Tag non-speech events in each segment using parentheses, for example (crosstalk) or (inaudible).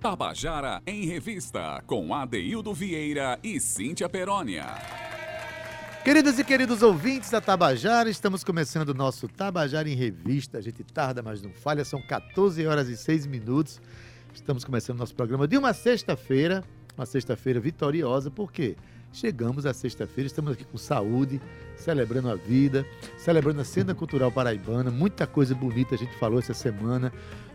Tabajara em Revista, com Adeildo Vieira e Cíntia Perónia. Queridas e queridos ouvintes da Tabajara, estamos começando o nosso Tabajara em Revista. A gente tarda, mas não falha, são 14 horas e 6 minutos. Estamos começando nosso programa de uma sexta-feira, uma sexta-feira vitoriosa, por quê? Chegamos à sexta-feira, estamos aqui com saúde, celebrando a vida, celebrando a cena cultural paraibana, muita coisa bonita a gente falou essa semana.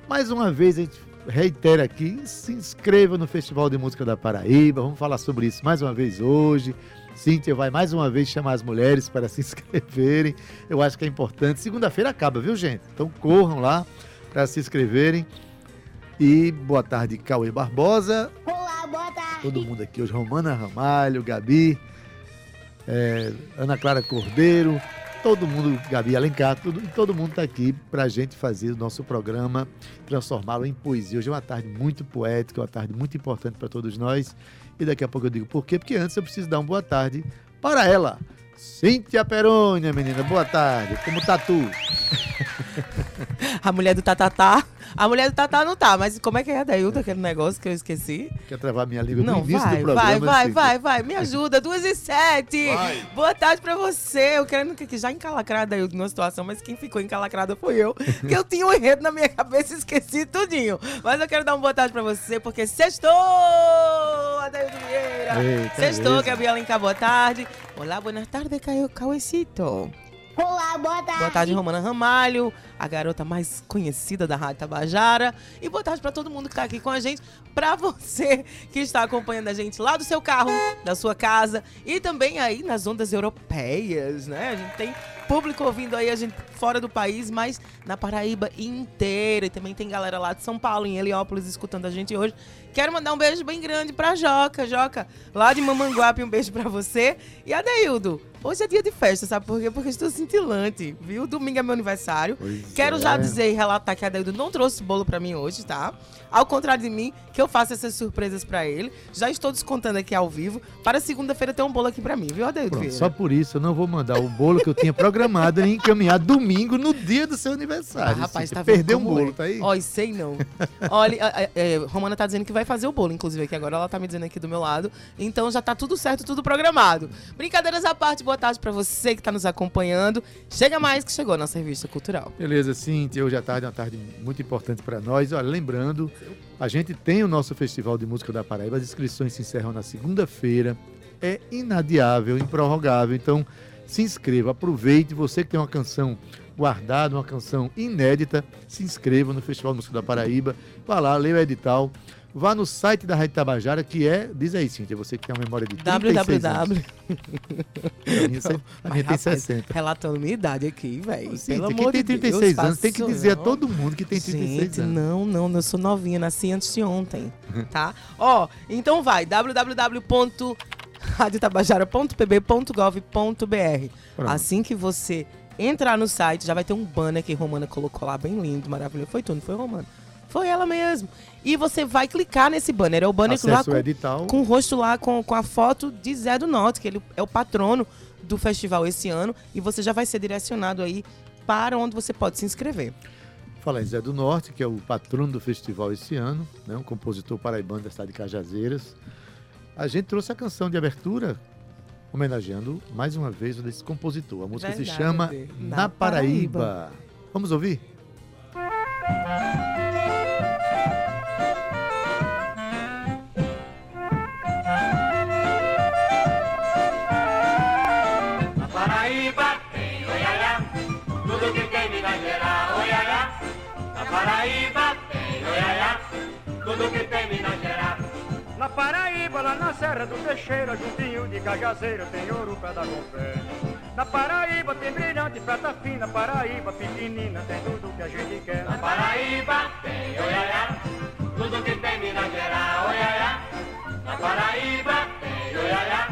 Mais uma vez a gente reitera aqui, se inscreva no Festival de Música da Paraíba, vamos falar sobre isso mais uma vez hoje. Cíntia vai mais uma vez chamar as mulheres para se (laughs) inscreverem, eu acho que é importante. Segunda-feira acaba, viu gente? Então corram lá para se inscreverem. E boa tarde, Cauê Barbosa. Olá, boa tarde. Todo mundo aqui hoje, Romana Ramalho, Gabi, é, Ana Clara Cordeiro, todo mundo, Gabi Alencar, tudo, todo mundo está aqui para a gente fazer o nosso programa, transformá-lo em poesia. Hoje é uma tarde muito poética, uma tarde muito importante para todos nós. E daqui a pouco eu digo por quê, porque antes eu preciso dar uma boa tarde para ela. Cíntia Perônia, menina, boa tarde. Como tá tu? (laughs) A mulher do Tatatá. A mulher do Tatá não tá, mas como é que é, Dailton, aquele negócio que eu esqueci? Quer travar minha língua Não, no início vai, do programa? vai, vai, Cíntia? vai, vai. Me ajuda, duas e sete. Vai. Boa tarde pra você. Eu querendo que que já encalacrada eu numa situação, mas quem ficou encalacrada foi eu. (laughs) que eu tinha um enredo na minha cabeça e esqueci tudinho. Mas eu quero dar uma boa tarde pra você, porque sextou, Adailton Vieira. Eita, Sextou. Gabi Alencar, boa tarde. Olá, boa tarde, Caio Cauecito. Olá, boa tarde. Boa tarde, Romana Ramalho, a garota mais conhecida da Rádio Tabajara. E boa tarde para todo mundo que está aqui com a gente. Para você que está acompanhando a gente lá do seu carro, da sua casa e também aí nas ondas europeias, né? A gente tem público ouvindo aí a gente fora do país, mas na Paraíba inteira. E também tem galera lá de São Paulo, em Heliópolis, escutando a gente hoje. Quero mandar um beijo bem grande pra Joca. Joca, lá de Mamanguape, um beijo pra você. E Adeildo, hoje é dia de festa, sabe por quê? Porque eu estou cintilante, viu? Domingo é meu aniversário. Pois Quero é. já dizer e relatar que a Adeildo não trouxe bolo pra mim hoje, tá? Ao contrário de mim, que eu faço essas surpresas pra ele. Já estou descontando aqui ao vivo. Para segunda-feira ter um bolo aqui pra mim, viu, Adeildo? Pronto, só por isso eu não vou mandar o bolo que eu tinha programado e encaminhar domingo no dia do seu Ah, aniversário. rapaz, Cíntia. tá Perdeu um bolo, é? tá aí? Olha, sei não. Olha, a- a- é, Romana tá dizendo que vai fazer o bolo, inclusive, aqui agora. Ela tá me dizendo aqui do meu lado. Então já tá tudo certo, tudo programado. Brincadeiras à parte, boa tarde pra você que tá nos acompanhando. Chega mais que chegou a nossa revista cultural. Beleza, Cíntia, hoje à tarde é uma tarde muito importante para nós. Olha, lembrando, a gente tem o nosso Festival de Música da Paraíba, as inscrições se encerram na segunda-feira. É inadiável, improrrogável. Então, se inscreva, aproveite. Você que tem uma canção guardada, uma canção inédita, se inscreva no Festival de Música da Paraíba. Vá lá, leia o edital. Vá no site da Rádio Tabajara, que é, diz aí, Cíntia, você que tem uma memória de 36 anos. www. A minha, cê- a minha tem Rapaz, 60. Relatando minha idade aqui, velho. Pelo amor tem de Deus, 36 anos tem que dizer a não. todo mundo que tem 36 Gente, anos. não, não, eu sou novinha, nasci antes de ontem, (laughs) tá? Ó, então vai, www.radiotabajara.pb.gov.br Pronto. Assim que você entrar no site, já vai ter um banner que Romana colocou lá, bem lindo, maravilhoso. Foi tu, não foi Romana? Foi ela mesmo. E você vai clicar nesse banner, é o banner lá Acesso com, com o rosto lá, com, com a foto de Zé do Norte, que ele é o patrono do festival esse ano, e você já vai ser direcionado aí para onde você pode se inscrever. Fala em Zé do Norte, que é o patrono do festival esse ano, né? um compositor paraibano da cidade de Cajazeiras. A gente trouxe a canção de abertura homenageando mais uma vez o desse compositor. A música se Verdade. chama Na Na Paraíba. Vamos ouvir? Na tudo que tem Minas Gerais. Na Paraíba, lá na Serra do Teixeira, juntinho de Cajazeiro, tem ouro pra dar. Na Paraíba tem brilhante, prata fina, Paraíba pequenina, tem tudo que a gente quer. Na Paraíba tem oiaiá, tudo que tem Minas Gerais, oiaiá. Na Paraíba tem oiaiá,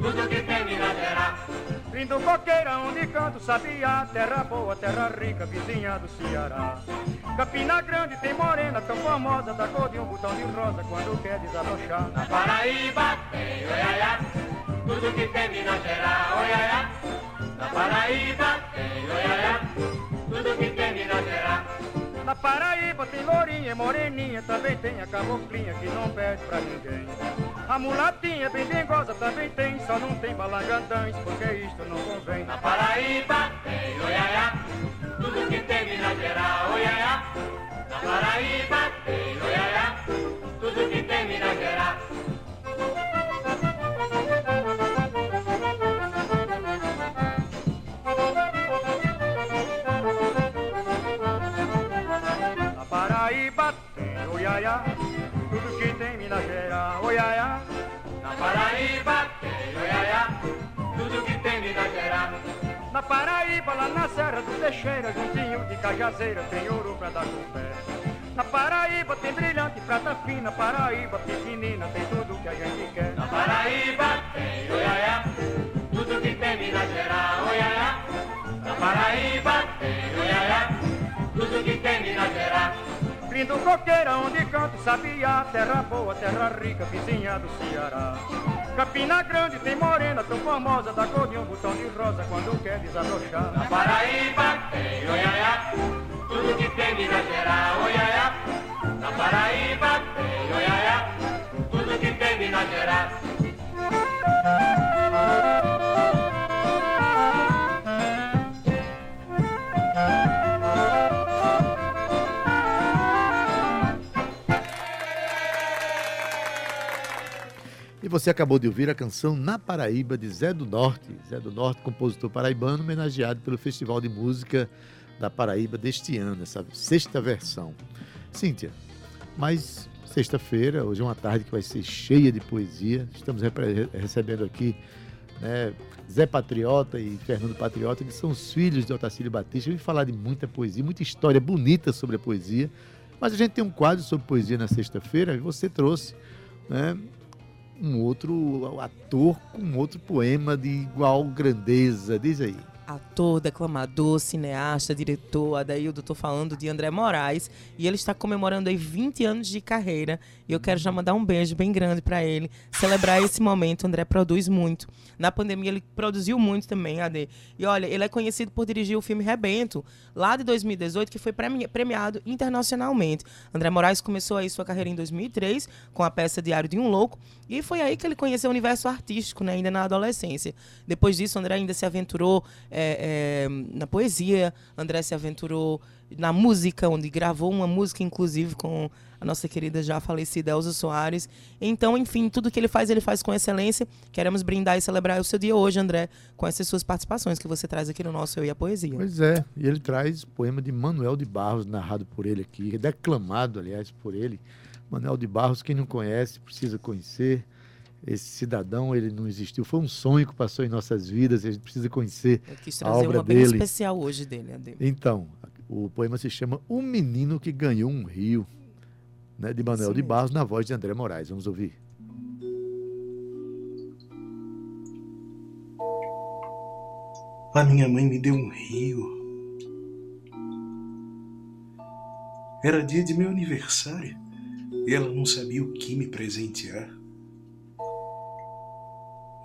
tudo que tem. Lindo coqueira onde canto sabiá, terra boa, terra rica, vizinha do Ceará. Campina Grande tem morena tão famosa, da cor de um botão de rosa quando quer desabrochar. Na Paraíba tem oiaiá, tudo que tem Minas Gerais, oiaiá. Lourinha, moreninha, também tem a caboclinha que não pede pra ninguém. A mulatinha bem dengosa também tem, só não tem balangandães, porque isto não convém. Na Paraíba tem oiaiá, tudo que tem Minas Gerais, oiaiá. Na Paraíba tem Paraíba, lá na Serra do Teixeira, juntinho de Cajazeira, tem ouro pra dar com pé. Na Paraíba tem brilhante, prata fina, Paraíba pequenina, tem tudo que a gente quer. Na Paraíba tem oiaiá, tudo que tem Minas Gerais, oiaiá. Na Paraíba tem oiaiá, tudo que tem Minas Gerais. Lindo coqueira onde canta o sabiá, terra boa, terra rica, vizinha do Ceará. Campina Grande tem morena tão famosa, da cor de um botão de rosa quando quer desabrochar. Na Paraíba tem oiaiá, tudo que tem Minas Gerais, oiaiá. Na Paraíba tem oiaiá, tudo que tem Minas Gerais. Você acabou de ouvir a canção Na Paraíba de Zé do Norte. Zé do Norte, compositor paraibano, homenageado pelo Festival de Música da Paraíba deste ano, essa sexta versão. Cíntia, mas sexta-feira, hoje é uma tarde que vai ser cheia de poesia. Estamos recebendo aqui né, Zé Patriota e Fernando Patriota, que são os filhos de Otacílio Batista. Eu vim falar de muita poesia, muita história bonita sobre a poesia. Mas a gente tem um quadro sobre poesia na sexta-feira e você trouxe né, um outro ator com outro poema de igual grandeza. Diz aí. Ator, declamador, cineasta, diretor, Adaildo, tô falando de André Moraes, e ele está comemorando aí 20 anos de carreira, e eu quero já mandar um beijo bem grande para ele, celebrar esse momento, André produz muito. Na pandemia ele produziu muito também, Ade. E olha, ele é conhecido por dirigir o filme Rebento, lá de 2018, que foi premi- premiado internacionalmente. André Moraes começou aí sua carreira em 2003, com a peça Diário de um Louco, e foi aí que ele conheceu o universo artístico, né, ainda na adolescência. Depois disso, André ainda se aventurou é, é, na poesia, André se aventurou na música, onde gravou uma música, inclusive, com a nossa querida já falecida Elza Soares. Então, enfim, tudo que ele faz, ele faz com excelência. Queremos brindar e celebrar o seu dia hoje, André, com essas suas participações que você traz aqui no nosso Eu e a Poesia. Pois é, e ele traz poema de Manuel de Barros, narrado por ele aqui, declamado, aliás, por ele. Manuel de Barros, quem não conhece, precisa conhecer. Esse cidadão, ele não existiu, foi um sonho que passou em nossas vidas e a gente precisa conhecer. Eu quis a trazer obra uma bem dele. especial hoje dele, Ade. Então, o poema se chama O Menino que Ganhou um Rio, né, de Manuel Isso de. Barros, na voz de André Moraes. Vamos ouvir. A minha mãe me deu um rio. Era dia de meu aniversário e ela não sabia o que me presentear.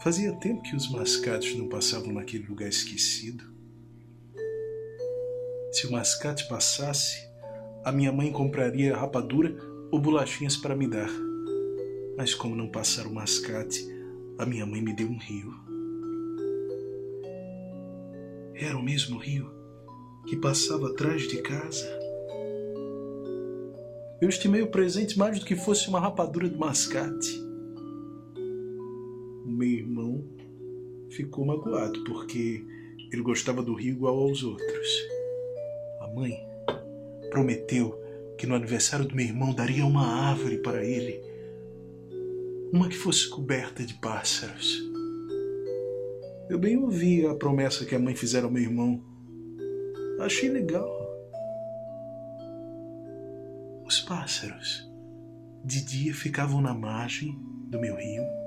Fazia tempo que os mascates não passavam naquele lugar esquecido. Se o mascate passasse, a minha mãe compraria rapadura ou bolachinhas para me dar. Mas como não passaram o mascate, a minha mãe me deu um rio. Era o mesmo rio que passava atrás de casa. Eu estimei o presente mais do que fosse uma rapadura de mascate. Ficou magoado porque ele gostava do rio igual aos outros. A mãe prometeu que no aniversário do meu irmão daria uma árvore para ele, uma que fosse coberta de pássaros. Eu bem ouvi a promessa que a mãe fizera ao meu irmão. Achei legal. Os pássaros de dia ficavam na margem do meu rio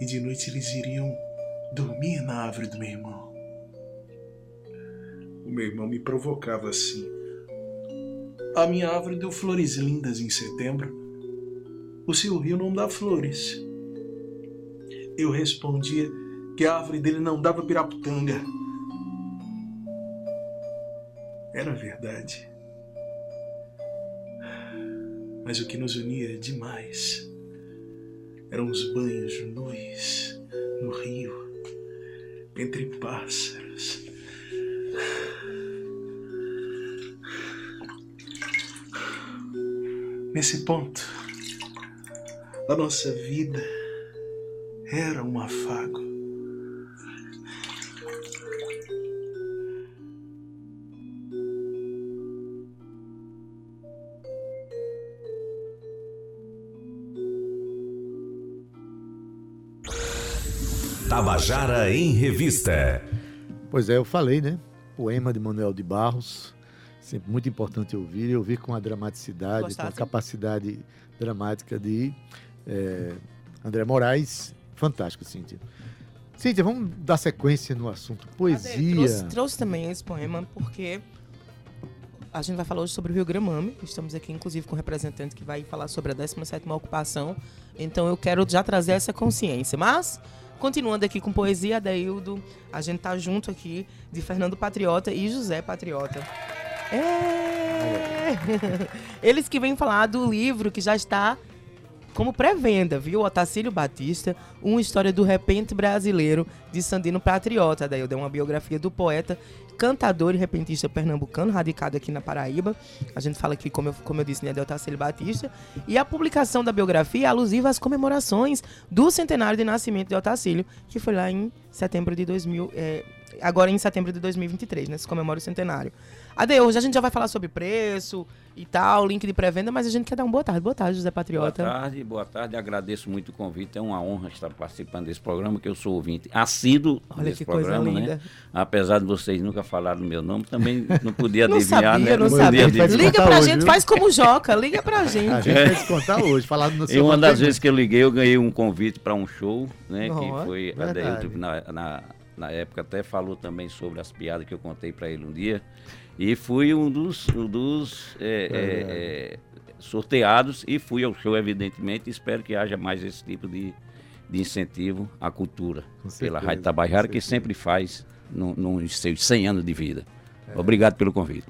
e de noite eles iriam dormir na árvore do meu irmão. O meu irmão me provocava assim. A minha árvore deu flores lindas em setembro. O seu rio não dá flores. Eu respondia que a árvore dele não dava piraputanga. Era verdade. Mas o que nos unia demais eram os banhos nus no rio, entre pássaros. Nesse ponto, a nossa vida era um afago. Tabajara em Revista. Pois é, eu falei, né? Poema de Manuel de Barros. Sempre muito importante ouvir, e ouvir com a dramaticidade, com a Gostasse? capacidade dramática de eh, André Moraes. Fantástico, Cíntia. Cíntia, vamos dar sequência no assunto poesia. Trouxe, trouxe também esse poema porque a gente vai falar hoje sobre o Rio Gramame. Estamos aqui, inclusive, com um representante que vai falar sobre a 17ª ocupação. Então, eu quero já trazer essa consciência. Mas, continuando aqui com poesia, Adeildo, a gente tá junto aqui de Fernando Patriota e José Patriota. É! (laughs) Eles que vêm falar do livro que já está como pré-venda, viu? Otacílio Batista, uma história do repente brasileiro de Sandino Patriota. Daí eu dei uma biografia do poeta, cantador e repentista pernambucano, radicado aqui na Paraíba. A gente fala aqui, como eu, como eu disse, né, de Otacílio Batista. E a publicação da biografia é alusiva às comemorações do centenário de nascimento de Otacílio, que foi lá em setembro de 2000, é, agora em setembro de 2023, né? Se comemora o centenário. Ade, hoje a gente já vai falar sobre preço e tal, link de pré-venda, mas a gente quer dar um boa tarde. Boa tarde, José Boa Patriota. tarde, boa tarde. Agradeço muito o convite. É uma honra estar participando desse programa, que eu sou ouvinte assíduo Olha desse que coisa programa, linda. né? Apesar de vocês nunca falarem o meu nome, também não podia (laughs) Não adivinhar, sabia, né? não podia sabia. adivinhar. Liga Contar pra hoje, gente, viu? faz como Joca, liga pra (laughs) A gente. gente vai descontar hoje, falado no E seu uma das vezes que eu liguei, eu ganhei um convite para um show, né? Ó, que foi a verdade. Na, na, na época até falou também sobre as piadas que eu contei para ele um dia. E fui um dos, um dos é, é, é, sorteados e fui ao show, evidentemente. Espero que haja mais esse tipo de, de incentivo à cultura Com pela certeza, Rádio Tabajara, que certeza. sempre faz no- nos seus 100 anos de vida. Obrigado pelo convite.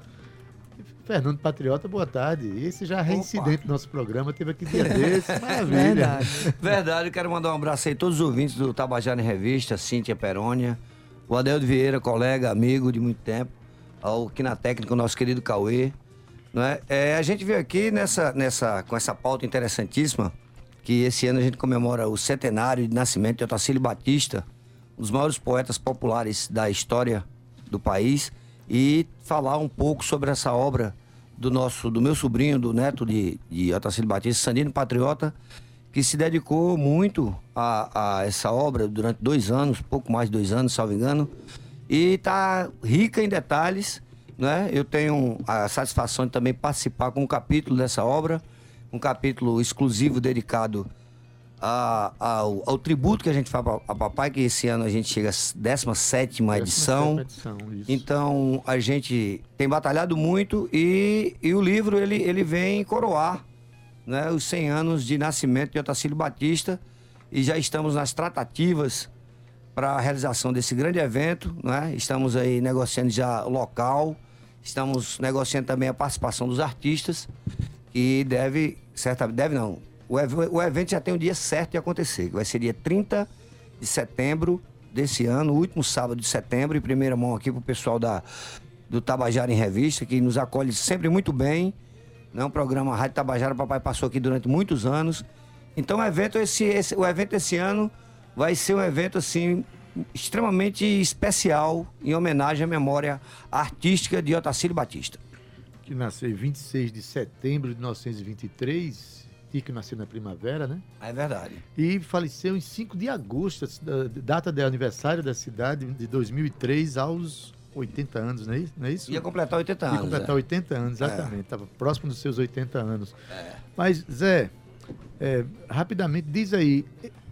Fernando Patriota, boa tarde. Esse já é reincidente do nosso programa, teve aqui dia desse, (laughs) maravilha. Verdade. Verdade, eu quero mandar um abraço aí a todos os ouvintes do Tabajara em Revista, Cíntia Perônia, o Adeldo Vieira, colega, amigo de muito tempo, ao aqui na técnica, o nosso querido Cauê. Não é? É, a gente veio aqui nessa, nessa, com essa pauta interessantíssima, que esse ano a gente comemora o centenário de nascimento de Otacílio Batista, um dos maiores poetas populares da história do país, e falar um pouco sobre essa obra do nosso, do meu sobrinho, do neto de, de Otacílio Batista, Sandino Patriota, que se dedicou muito a, a essa obra durante dois anos, pouco mais de dois anos, salvo engano, e está rica em detalhes. Né? Eu tenho a satisfação de também participar com um capítulo dessa obra, um capítulo exclusivo dedicado a- ao, ao tributo que a gente faz a- papai, que esse ano a gente chega à 17 edição. 17ª edição. Então a gente tem batalhado muito e, e o livro ele, ele vem coroar né, os 100 anos de nascimento de Otacílio Batista e já estamos nas tratativas para a realização desse grande evento. Né? Estamos aí negociando já o local, estamos negociando também a participação dos artistas e deve, certa, deve não, o, o evento já tem o dia certo de acontecer, que vai ser dia 30 de setembro desse ano, último sábado de setembro, em primeira mão aqui pro pessoal da, do Tabajara em Revista, que nos acolhe sempre muito bem. Né? Um programa Rádio Tabajara, papai passou aqui durante muitos anos. Então o evento esse, esse- o evento esse ano vai ser um evento assim extremamente especial em homenagem à memória artística de Otacílio Batista. Que nasceu em 26 de setembro de 1923, e que nasceu na primavera, né? É verdade. E faleceu em 5 de agosto, da- data de aniversário da cidade, de 2003, aos 80 anos, não é isso? Não é isso? Ia completar 80 Ia anos. completar é. 80 anos, exatamente. Estava próximo dos seus 80 anos. Mas, Zé, é, rapidamente, diz aí,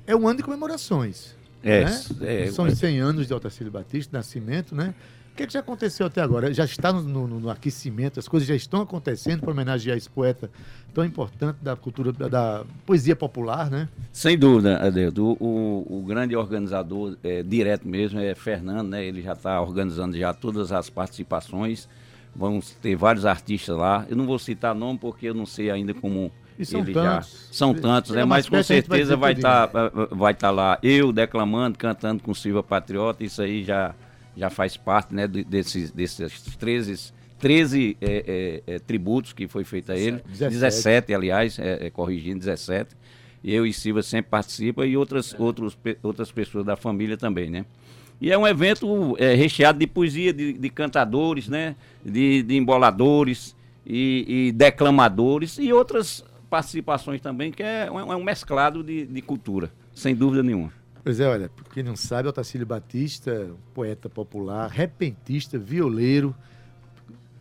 é um ano de comemorações. É, né? é, São os 100 anos de Otacílio Batista, nascimento, né? O que, que já aconteceu até agora? Já está no, no- no aquecimento, as coisas já estão acontecendo para homenagear esse poeta tão importante da cultura, da, da poesia popular, né? Sem dúvida, Adeldo. O, o- grande organizador é, direto mesmo é Fernando, né? Ele já está organizando já todas as participações. Vamos ter vários artistas lá. Eu não vou citar nome porque eu não sei ainda como E são ele tantos. já são tantos, Chega né? mais Mas com perto, a gente vai certeza dizer vai tudinho. estar vai estar lá eu declamando, cantando com Silva Patriota. Isso aí já já faz parte, né, de- desses desses 13 13 é, é, é, tributos que foi feito a ele, 17. 17, aliás, é, é, corrigindo 17. Eu e Silva sempre participa e outras outros, outras pessoas da família também, né? E é um evento recheado de poesia, de, de cantadores, né? De, de emboladores e, e declamadores e outras participações também, que é um, é um mesclado de, de cultura, sem dúvida nenhuma. Pois é, olha, quem não sabe, Otacílio Batista, poeta popular, repentista, violeiro,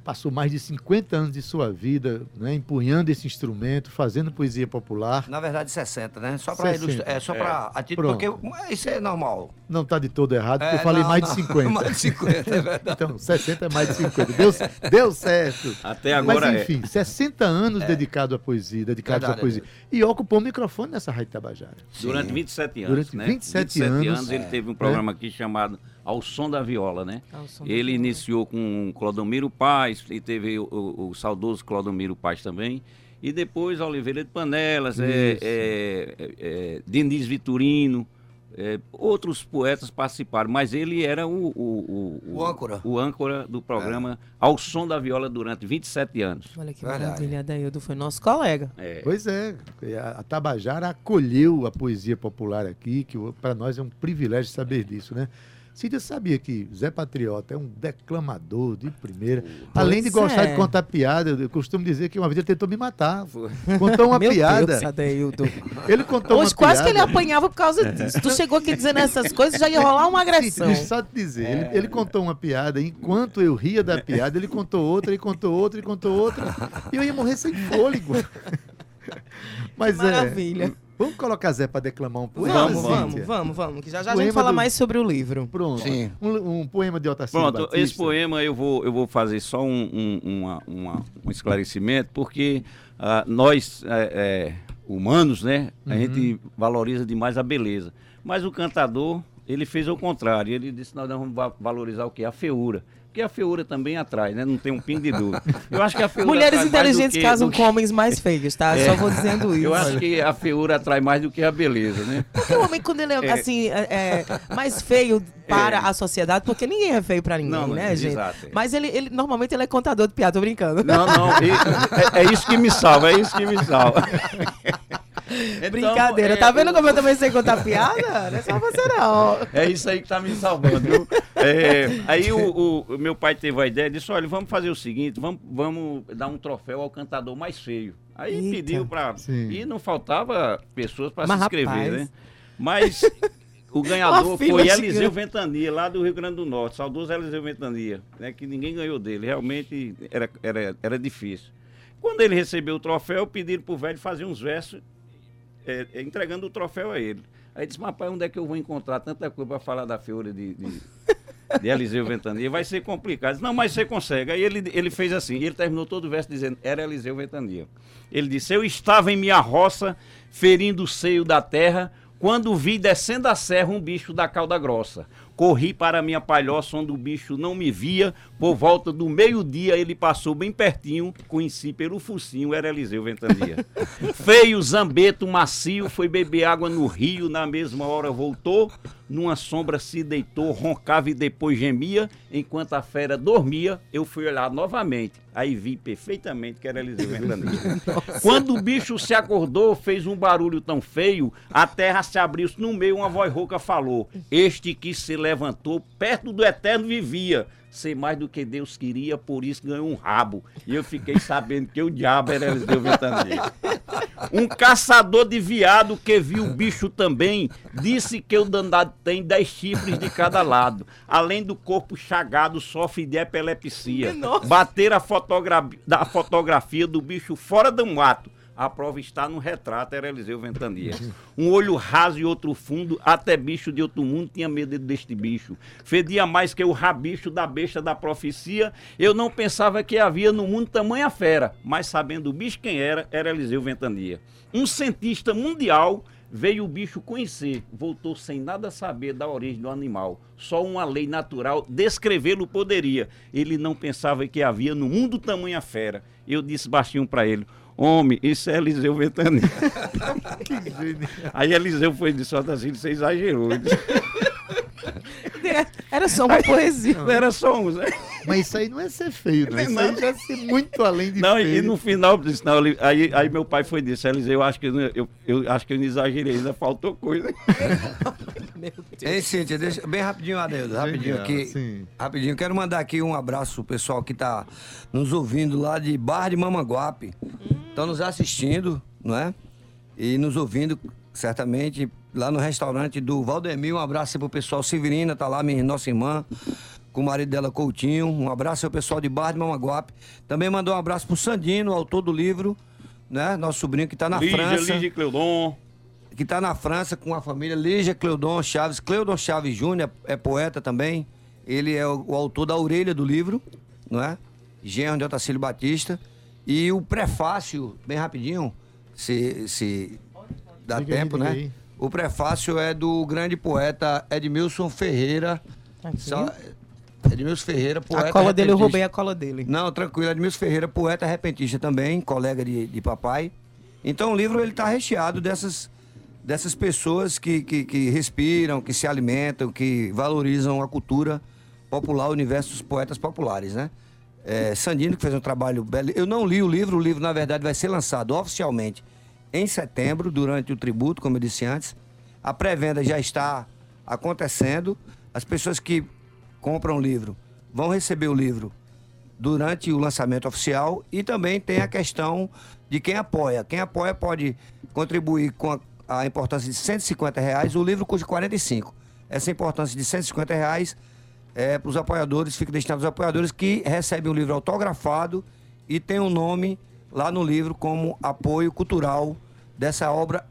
passou mais de 50 anos de sua vida né, empunhando esse instrumento, fazendo poesia popular. Na verdade, 60, né? Só pra 60. ilustrar. É, só pra. a título- Pronto. porque isso é normal. Não está de todo errado, porque É, eu falei não, mais não. de 50. (laughs) mais de 50, é verdade. Então, 60 é mais de 50. Deu, deu certo. Até agora Mas, enfim, 60 anos dedicado à poesia, dedicados à Verdade, poesia. E ocupou o microfone nessa Rádio Tabajara. é. Durante 27 anos, Durante né? 27 anos, ele é. teve um programa aqui chamado Ao Som da Viola, né? Ele iniciou com Clodomiro Paz, e teve o, o- o saudoso Clodomiro Paz também. E depois Oliveira de Panelas, é, é, é, é, Denis Vitorino, é, outros poetas participaram, mas ele era o, o, O âncora. o âncora do programa Ao Som da Viola durante 27 anos. Olha que Verdade. maravilha, Adaildo foi nosso colega. É, Pois é, a a Tabajara acolheu a poesia popular aqui, que para nós é um privilégio saber disso, né? Cíntia sabia que Zé Patriota é um declamador de primeira. Além de gostar é. de contar piada, eu costumo dizer que uma vez ele tentou me matar. Contou uma (laughs) Meu piada. Deus, Adaildo. (laughs) Ele contou Hoje uma quase que ele piada. apanhava por causa disso. Tu chegou aqui dizendo essas coisas, já ia rolar uma Cíntia, agressão. deixa eu só te dizer, ele, ele contou uma piada, enquanto eu ria da piada, ele contou outra, ele contou outra, ele contou outra, e eu ia morrer sem fôlego. Mas Maravilha. é. Vamos colocar Zé para declamar um poema, Vamos, vamos, Cíntia? vamos, vamos. Que já já a gente fala do- mais sobre o livro. Pronto. Sim. Um, um poema de Otacílio Pronto, Batista. esse poema eu vou, eu vou fazer só um, um, uma- uma- um esclarecimento, porque ah, nós, é, é, humanos, né, a Uhum. gente valoriza demais a beleza. Mas o cantador, ele fez o contrário. Ele disse, nós vamos va- valorizar o quê? A feiura. A feiura também atrai, né? Não tem um pingo de dúvida. Eu acho que a feiura Mulheres inteligentes que- casam do com homens mais feios, tá? Só vou dizendo isso. Eu acho que a feiura atrai mais do que a beleza, né? Porque o homem, quando ele é, assim, é, é mais feio para É. a sociedade, porque ninguém é feio pra ninguém, Não, né, gente? exato, é. Mas ele, ele, normalmente, ele é contador de piada, tô brincando. Não, não, é, é isso que me salva, é isso que me salva. (laughs) Então, Brincadeira. é, tá vendo como eu também sei contar piada? Não é só você, não. É isso aí que tá me salvando. viu? É, aí o, o- o meu pai teve a ideia, disse, olha, vamos fazer o seguinte, vamos, vamos dar um troféu ao cantador mais feio. Aí Eita. pediu pra... Sim. E não faltava pessoas para se inscrever, rapaz. né? Mas o ganhador (laughs) foi. Eliseu Ventania, lá do Rio Grande do Norte, saudoso Eliseu Ventania, né? Que ninguém ganhou dele, realmente era, era, era difícil. Quando ele recebeu o troféu, pediram pro velho fazer uns versos é, é, entregando o troféu a ele. Aí disse, mas rapaz, onde é que eu vou encontrar tanta coisa para falar da feiura de, de, (laughs) de Eliseu Ventania? Vai ser complicado. Disse, Não, mas você consegue. Aí ele, ele fez assim, e ele terminou todo o verso dizendo, era Eliseu Ventania. Ele disse, eu estava em minha roça, ferindo o seio da terra, quando vi descendo a serra um bicho da cauda grossa. Corri para minha palhoça, onde o bicho não me via. Por volta do meio-dia, ele passou bem pertinho. Conheci pelo focinho, era Eliseu Ventania. (laughs) Feio, zambeto, macio, foi beber água no rio. Na mesma hora voltou. Numa sombra se deitou, roncava e depois gemia. Enquanto a fera dormia, eu fui olhar novamente. Aí vi perfeitamente que era Eliseu Ventania. (laughs) Quando o bicho se acordou, fez um barulho tão feio, a terra se abriu no meio, uma voz rouca falou: Este que se levantou, perto do eterno vivia. Ser mais do que Deus queria, por isso ganhou um rabo. E eu fiquei sabendo que o diabo era Eliseu Ventania. Um caçador de viado que viu o bicho também disse que o danado tem dez chifres de cada lado. Além do corpo chagado, sofre de epilepsia. Bater a, fotogra a fotografia do bicho fora do mato. A prova está no retrato, era Eliseu Ventania. Um olho raso e outro fundo, até bicho de outro mundo tinha medo deste bicho. Fedia mais que o rabicho da besta da profecia. Eu não pensava que havia no mundo tamanha fera, mas sabendo o bicho quem era, era Eliseu Ventania. Um cientista mundial veio o bicho conhecer, voltou sem nada saber da origem do animal. Só uma lei natural descrevê-lo poderia. Ele não pensava que havia no mundo tamanha fera. Eu disse baixinho para ele: Homem, isso é Eliseu Ventania. (laughs) Que genial. Aí Eliseu foi de solta assim, você exagerou. (laughs) Era só uma poesia. Não era só um, né? Mas isso aí não é ser feio, não. Isso aí já é ser muito além de Não, feio. e no final, disse, não, ele- aí, aí meu pai foi disso, Eliseu, eu acho que eu, não- eu, eu acho que eu não exagerei, ainda faltou coisa. (laughs) Meu Deus. Ei, Cíntia, deixa bem rapidinho, Adeus, rapidinho aqui. sim. Rapidinho, quero mandar aqui um abraço pro pessoal que tá nos ouvindo lá de Barra de Mamanguape. Estão nos assistindo, não é? E nos ouvindo, certamente, lá no restaurante do Valdemir. Um abraço pro pessoal Severina, tá lá, minha, nossa irmã, com o marido dela, Coutinho. Um abraço ao pessoal de Barra de Mamanguape. Também mandou um abraço pro Sandino, autor do livro, né? Nosso sobrinho que tá na Lígia, França Lígia Cleudon. que está na França com a família Lígia Cleudon Chaves. Cleudon Chaves Júnior é poeta também. Ele é o, o autor da orelha do livro, não é? Genro de Otacílio Batista. E o prefácio, bem rapidinho, se, se dá Diga aí, tempo, diga né? aí. O prefácio é do grande poeta Edmilson Ferreira. Aqui. Edmilson Ferreira, poeta. A cola dele, eu roubei a cola dele. Não, tranquilo. Edmilson Ferreira, poeta repentista também, colega de, de papai. Então o livro ele está recheado dessas, dessas pessoas que, que, que respiram, que se alimentam, que valorizam a cultura popular, o universo dos poetas populares, né? É, Sandino, que fez um trabalho belo. Eu não li o livro, o livro, na verdade, vai ser lançado oficialmente em setembro, durante o tributo, como eu disse antes. A pré-venda já está acontecendo. As pessoas que compram o livro vão receber o livro durante o lançamento oficial e também tem a questão de quem apoia. Quem apoia pode contribuir com a, a importância de 150 reais, o livro custa 45. Essa importância de 150 reais é para os apoiadores, fica destinado aos apoiadores que recebem o livro autografado e tem um nome lá no livro como apoio cultural dessa obra,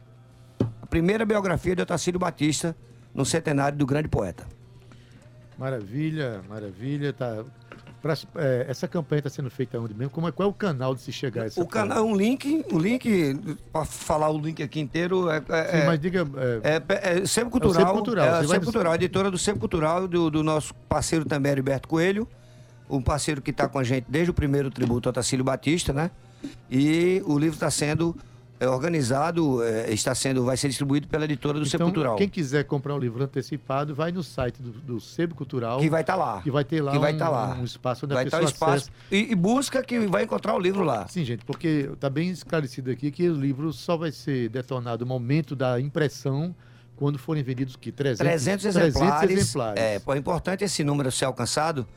a primeira biografia de Otacílio Batista no centenário do grande poeta. Maravilha, maravilha. Tá. Pra- é, essa campanha está sendo feita onde mesmo? Como é, qual é o canal de se chegar a essa O canal, um link, o link, para falar o link aqui inteiro, é, é, Sim, mas diga. é, É, é, Sempre Cultural. Sempre Cultural, É, vai Sempre no- Cultural, editora do Sempre Cultural, do, do nosso parceiro também, Heriberto Coelho. Um parceiro que está com a gente desde o primeiro tributo ao Tacílio Batista, né? E o livro está sendo é, organizado, é, está sendo, vai ser distribuído pela editora do então, Cultural. quem quiser comprar o livro antecipado, vai no site do, do Sebo Cultural. Que vai estar lá. Que vai ter lá, Que vai um, tá lá. um espaço onde vai a estar pessoa o espaço. E, e busca que vai encontrar o livro lá. Sim, gente, porque está bem esclarecido aqui que o livro só vai ser detonado no momento da impressão quando forem vendidos que 300, 300 exemplares. 300 exemplares. É, é importante esse número ser alcançado,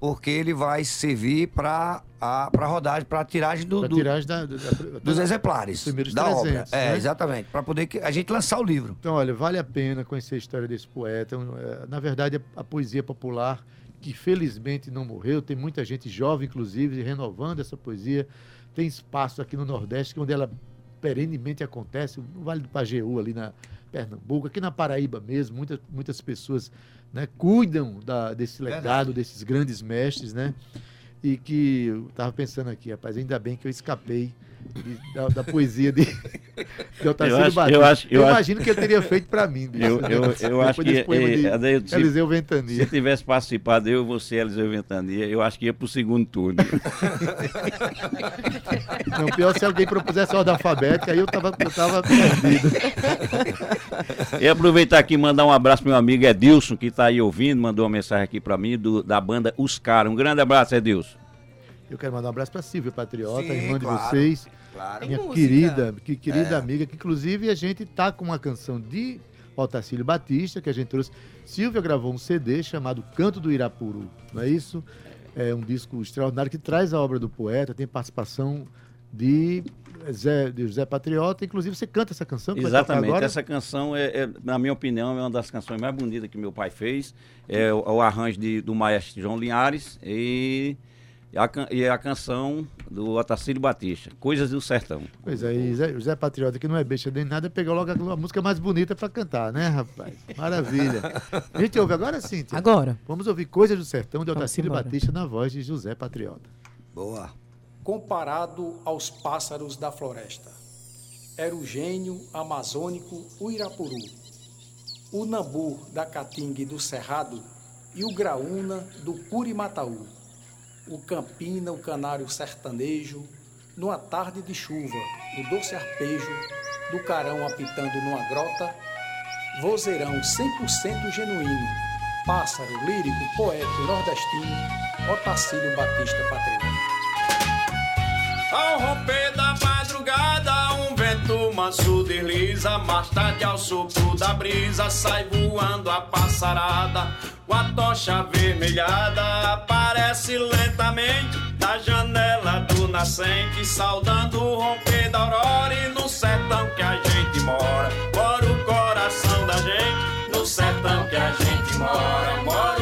porque ele vai servir para a rodagem, para a tiragem do, Pra do- tiragem da, da- da- dos exemplares Os primeiros da 300, obra. É, né? exatamente. Para poder que a gente lançar o livro. Então, olha, vale a pena conhecer a história desse poeta. É, Na verdade, a a poesia popular, que felizmente não morreu, tem muita gente jovem, inclusive, renovando essa poesia. Tem espaço aqui no Nordeste, é onde ela perenemente acontece, no Vale do Pajeú, ali na Pernambuco, aqui na Paraíba mesmo, muitas, muitas pessoas né, cuidam da- desse legado, desses grandes mestres, né? E que eu estava pensando aqui, rapaz, ainda bem que eu escapei de- da, da poesia de, de Otacílio Eu acho- Batista. eu acho- eu acho- imagino que ele teria feito para mim. bicho, Eu, né? eu, eu acho que poema de eh, Adeildo, se, Eliseu se Ventania. tivesse participado, eu, você, Eliseu Ventania, eu acho que ia pro segundo turno. Não, pior se alguém propusesse ordem alfabética, aí eu tava, eu tava perdido. E aproveitar aqui e mandar um abraço pro meu amigo Edilson, que está aí ouvindo, mandou uma mensagem aqui para mim, do- da banda Os Caras. Um grande abraço, Edilson. Eu quero mandar um abraço para Silvia Patriota, Sim, irmã de claro. vocês, Claro. minha música. querida, que querida É. amiga, que inclusive a gente tá com uma canção de Otacílio Batista, que a gente trouxe. Silvia gravou um CD chamado Canto do Irapuru, não é isso? É um disco extraordinário que traz a obra do poeta, tem participação de Zé, de José Patriota, inclusive você canta essa canção Exatamente. Essa canção, é, é, na minha opinião, é uma das canções mais bonitas que meu pai fez. É o, o arranjo de- do maestro João Linhares e a, e a canção do Otacílio Batista, Coisas do Sertão. Pois é, e Zé, José Patriota, que não é besta nem nada, pegou logo a, música mais bonita para cantar, né, rapaz? Maravilha. (laughs) A gente ouve agora, Cíntia? Agora. Vamos ouvir Coisas do Sertão, de Otacílio. Batista, na voz de José Patriota. Boa. comparado aos pássaros da floresta. Era o gênio amazônico Uirapuru, o nambu da caatinga e do cerrado e o graúna do curimataú, o campina, o canário sertanejo, numa tarde de chuva, o doce arpejo do carão apitando numa grota, vozeirão 100% genuíno, pássaro lírico, poeta nordestino, Otacílio Batista Patriota. Ao romper da madrugada, manso desliza. Mais tarde, ao sopro da brisa, sai voando a passarada. A tocha avermelhada, aparece lentamente da janela do nascente, saudando o romper da aurora. E no sertão que a gente mora, mora o coração da gente. No sertão que a gente mora, mora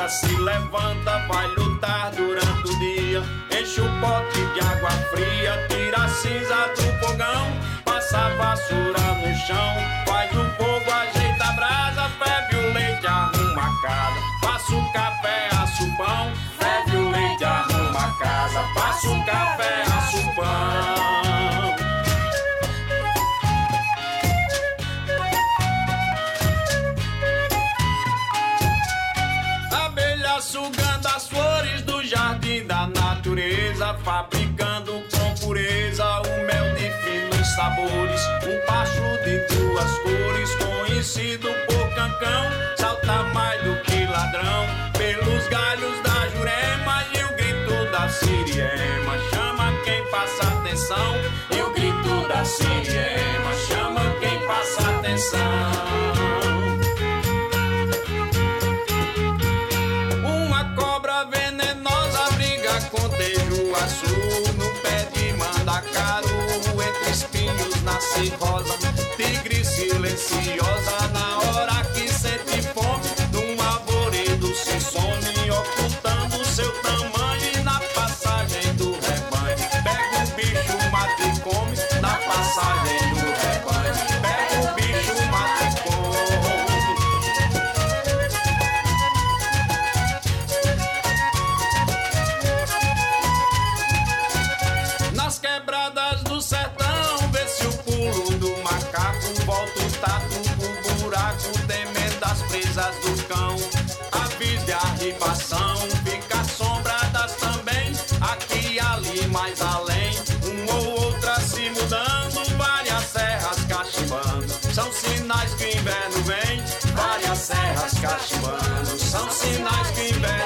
cabocla se levanta, vai lutar durante o dia. Enche o pote de água fria, tira a cinza do fogão. Passa a vassoura no chão, faz o fogo, ajeita a brasa. Ferve o leite, arruma a casa. Passa o café, assa o pão. Ferve o leite, arruma a casa. Passa o café, fabricando com pureza o mel de finos sabores. Um pacho de duas cores, conhecido por cancão, salta mais do que ladrão, pelos galhos da jurema e o grito da siriema chama quem passa atenção. E o grito da siriema chama quem passa atenção. Espinhos nasce rosa, tigre silenciosa na as presas do cão. Avis de arribação, fica assombradas também, aqui e ali mais além. Uma ou outra se mudando, várias serras cachimbando. São sinais que o inverno vem, várias serras cachimbando. São sinais que o inverno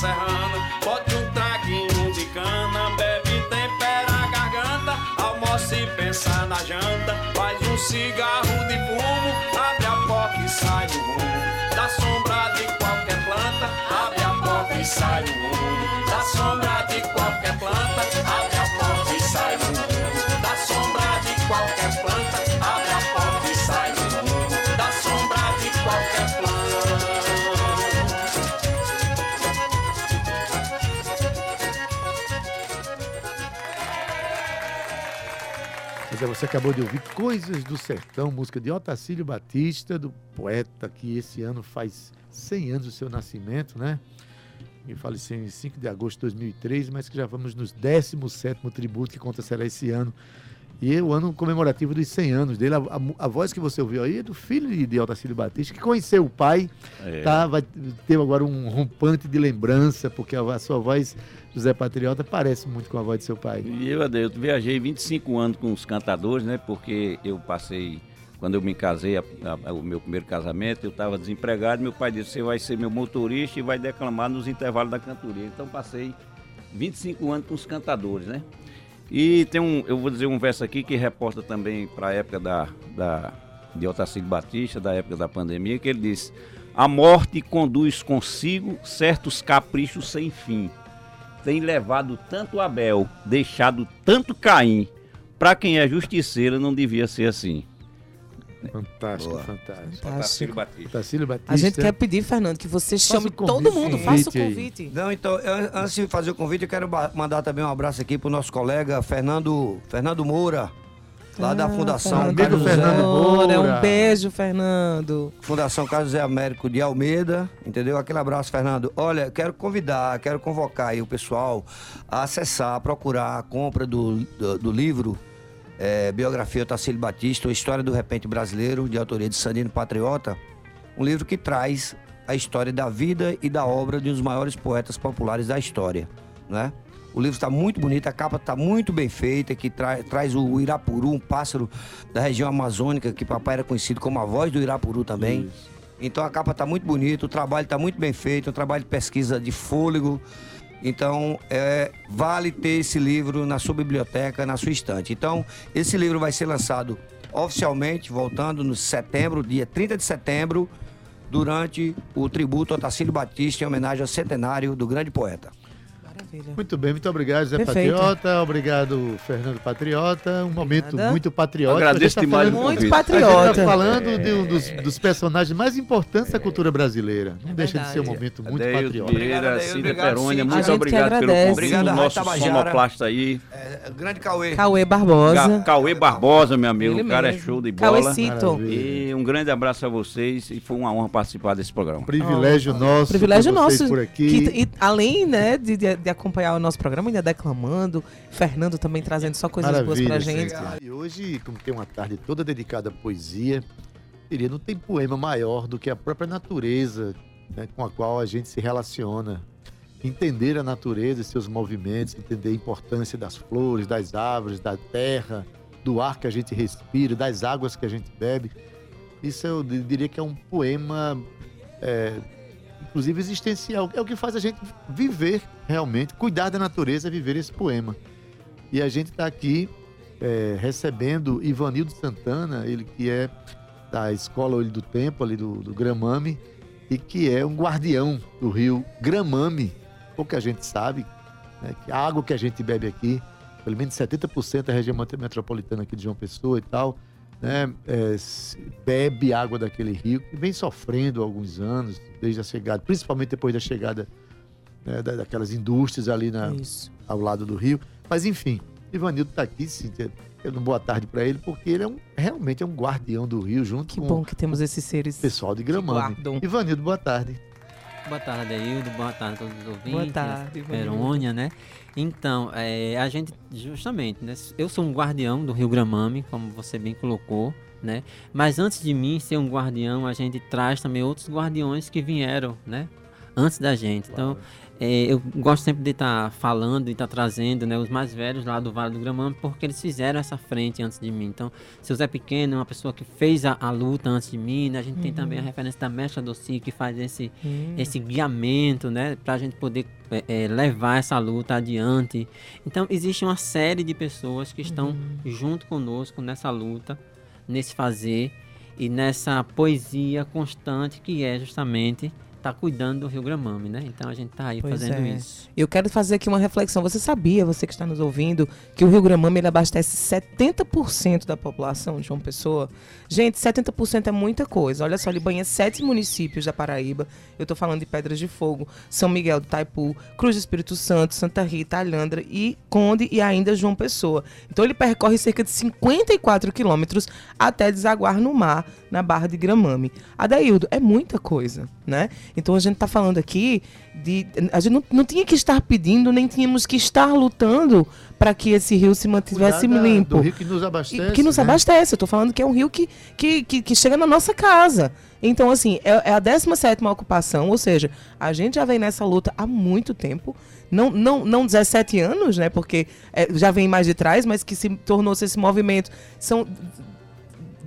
serrana. Bote um traguinho de cana, bebe, tempera a garganta, almoça e pensa na janta. Faz um cigarro de fumo, abre a porta e sai do rumo. Da sombra de qualquer planta, abre a porta e sai do rumo. Da sombra de qualquer Pois é, você acabou de ouvir Coisas do Sertão, música de Otacílio Batista, do poeta que esse ano faz 100 anos do seu nascimento, né? E faleceu em 5 de agosto de 2003, mas que já vamos nos 17º tributo que acontecerá esse ano. E é o ano comemorativo dos 100 anos dele. A, a- a voz que você ouviu aí é do filho de, de Otacílio Batista, que conheceu o pai, É. tá? Vai ter agora um rompante de lembrança, porque a, a sua voz, José Patriota, parece muito com a voz de seu pai. E eu, Adeus, viajei 25 anos com os cantadores, né? Porque eu passei, quando eu me casei, a- a- o meu primeiro casamento, eu estava desempregado. Meu pai disse: Você vai ser meu motorista e vai declamar nos intervalos da cantoria. Então passei 25 anos com os cantadores, né? E tem um, eu vou dizer um verso aqui que reporta também para a época da, da, de Otacílio Batista, da época da pandemia, que ele diz: A morte conduz consigo certos caprichos sem fim tem levado tanto Abel, deixado tanto Caim. Para quem é justiceiro, não devia ser assim. Fantástico, Boa. fantástico. Otacílio Batista. A gente quer pedir, Fernando, que você Faça chame convite, todo mundo, faça o Convite aí. Não, então, eu- antes de fazer o convite, eu quero mandar também um abraço aqui pro nosso colega Fernando, Fernando Moura, lá da Ah, Fundação Fernando Carlos Fernando José, Moura. Um beijo, Fernando. Fundação Carlos José Américo de Almeida, entendeu? Aquele abraço, Fernando. Olha, quero convidar, quero convocar aí o pessoal a acessar, a procurar a compra do, do, do livro é, Biografia Otacílio Batista, História do Repente Brasileiro, de autoria de Sandino Patriota. Um livro que traz a história da vida e da obra de um dos maiores poetas populares da história, né? O livro está muito bonito, a capa está muito bem feita, que tra- traz o Irapuru, um pássaro da região amazônica, que papai era conhecido como a voz do Irapuru também. Então a capa está muito bonita, o trabalho está muito bem feito, um trabalho de pesquisa de fôlego. Então, é, vale ter esse livro na sua biblioteca, na sua estante. Então, esse livro vai ser lançado oficialmente, voltando no setembro, dia 30 de setembro, durante o tributo a Tacílio Batista em homenagem ao centenário do grande poeta. Maravilha. Muito bem, muito obrigado, Zé Perfeito. Patriota. Obrigado, Fernando Patriota. Um momento Obrigada. muito patriota. Agradeço tá demais falando- Muito convite. A gente patriota. está falando de um dos, dos personagens mais importantes da cultura brasileira. Não É deixa de ser um momento muito Adeildo patriota. Vieira. Cida Perônia, muito obrigado pelo convite. Obrigado, nosso Tabajara. sonoplasta aí. É, grande Cauê. Cauê Barbosa. Ga- Cauê Barbosa, meu amigo. Ele o cara mesmo. é show de bola. Cauêcito. E um grande abraço a vocês e foi uma honra participar desse programa. Privilégio nosso. Privilégio nosso. por aqui. que- e, além, né, de, de- de acompanhar o nosso programa, ainda declamando. Fernando também trazendo só coisas boas pra gente. E hoje, como tem uma tarde toda dedicada à poesia, diria, não tem poema maior do que a própria natureza né, com a qual a gente se relaciona. Entender a natureza e seus movimentos, entender a importância das flores, das árvores, da terra, do ar que a gente respira, das águas que a gente bebe. Isso eu di- diria que é um poema, é, inclusive existencial. É o que faz a gente viver realmente, cuidar da natureza, é viver esse poema. E a gente está aqui é, recebendo Ivanildo Santana, ele que é da Escola Olho do Tempo, ali do, do Gramame, e que é um guardião do rio Gramame. Pouca gente sabe né, que a água que a gente bebe aqui, pelo menos 70% da região met- metropolitana aqui de João Pessoa e tal, né, é, bebe água daquele rio, que vem sofrendo há alguns anos, desde a chegada, principalmente depois da chegada né, da- daquelas indústrias ali na, ao lado do rio. Mas enfim, Ivanildo está aqui, Cíntia, dando boa tarde para ele, porque ele é um, realmente é um guardião do rio, junto Que com bom que temos esses seres. o pessoal de guardam. Ivanildo, boa tarde. Boa tarde, Aildo. Boa tarde a todos os ouvintes. Boa tarde, Perônia, né? Então, é, a gente, justamente, né? Eu sou um guardião do Rio Gramame, como você bem colocou, né? Mas antes de mim ser um guardião, a gente traz também outros guardiões que vieram, né? Antes da gente. Então, é, eu gosto sempre de estar falando e estar trazendo né, os mais velhos lá do Vale do Gramame, porque eles fizeram essa frente antes de mim. Então, seu Zé Pequeno é uma pessoa que fez a, a luta antes de mim, né? A gente tem também a referência da Mestra Doci, que faz esse, Hum. esse guiamento, né, para a gente poder é, é, levar essa luta adiante. Então existe uma série de pessoas que estão junto conosco nessa luta, nesse fazer e nessa poesia constante que é justamente estar cuidando do Rio Gramame, né? Então a gente tá aí Pois fazendo é. isso. Eu quero fazer aqui uma reflexão. Você sabia, você que está nos ouvindo, que o Rio Gramame ele abastece 70% da população de João Pessoa? Gente, 70% é muita coisa. Olha só, ele banha sete municípios da Paraíba. Eu estou falando de Pedras de Fogo, São Miguel do Taipu, Cruz do Espírito Santo, Santa Rita, Alhandra e Conde e ainda João Pessoa. Então ele percorre cerca de 54 quilômetros até desaguar no mar, na Barra de Gramame. Adaildo, é muita coisa, né? Então a gente está falando aqui de. A gente não, não tinha que estar pedindo, nem tínhamos que estar lutando para que esse rio se mantivesse limpo. Do rio que nos E- abastece. que nos né? abastece. Eu tô falando que é um rio que, que, que, que chega na nossa casa. Então, assim, é, é a 17 ocupação, ou seja, a gente já vem nessa luta há muito tempo. Não, não, não 17 anos, né? Porque é, já vem mais de trás, mas que se tornou-se esse movimento. São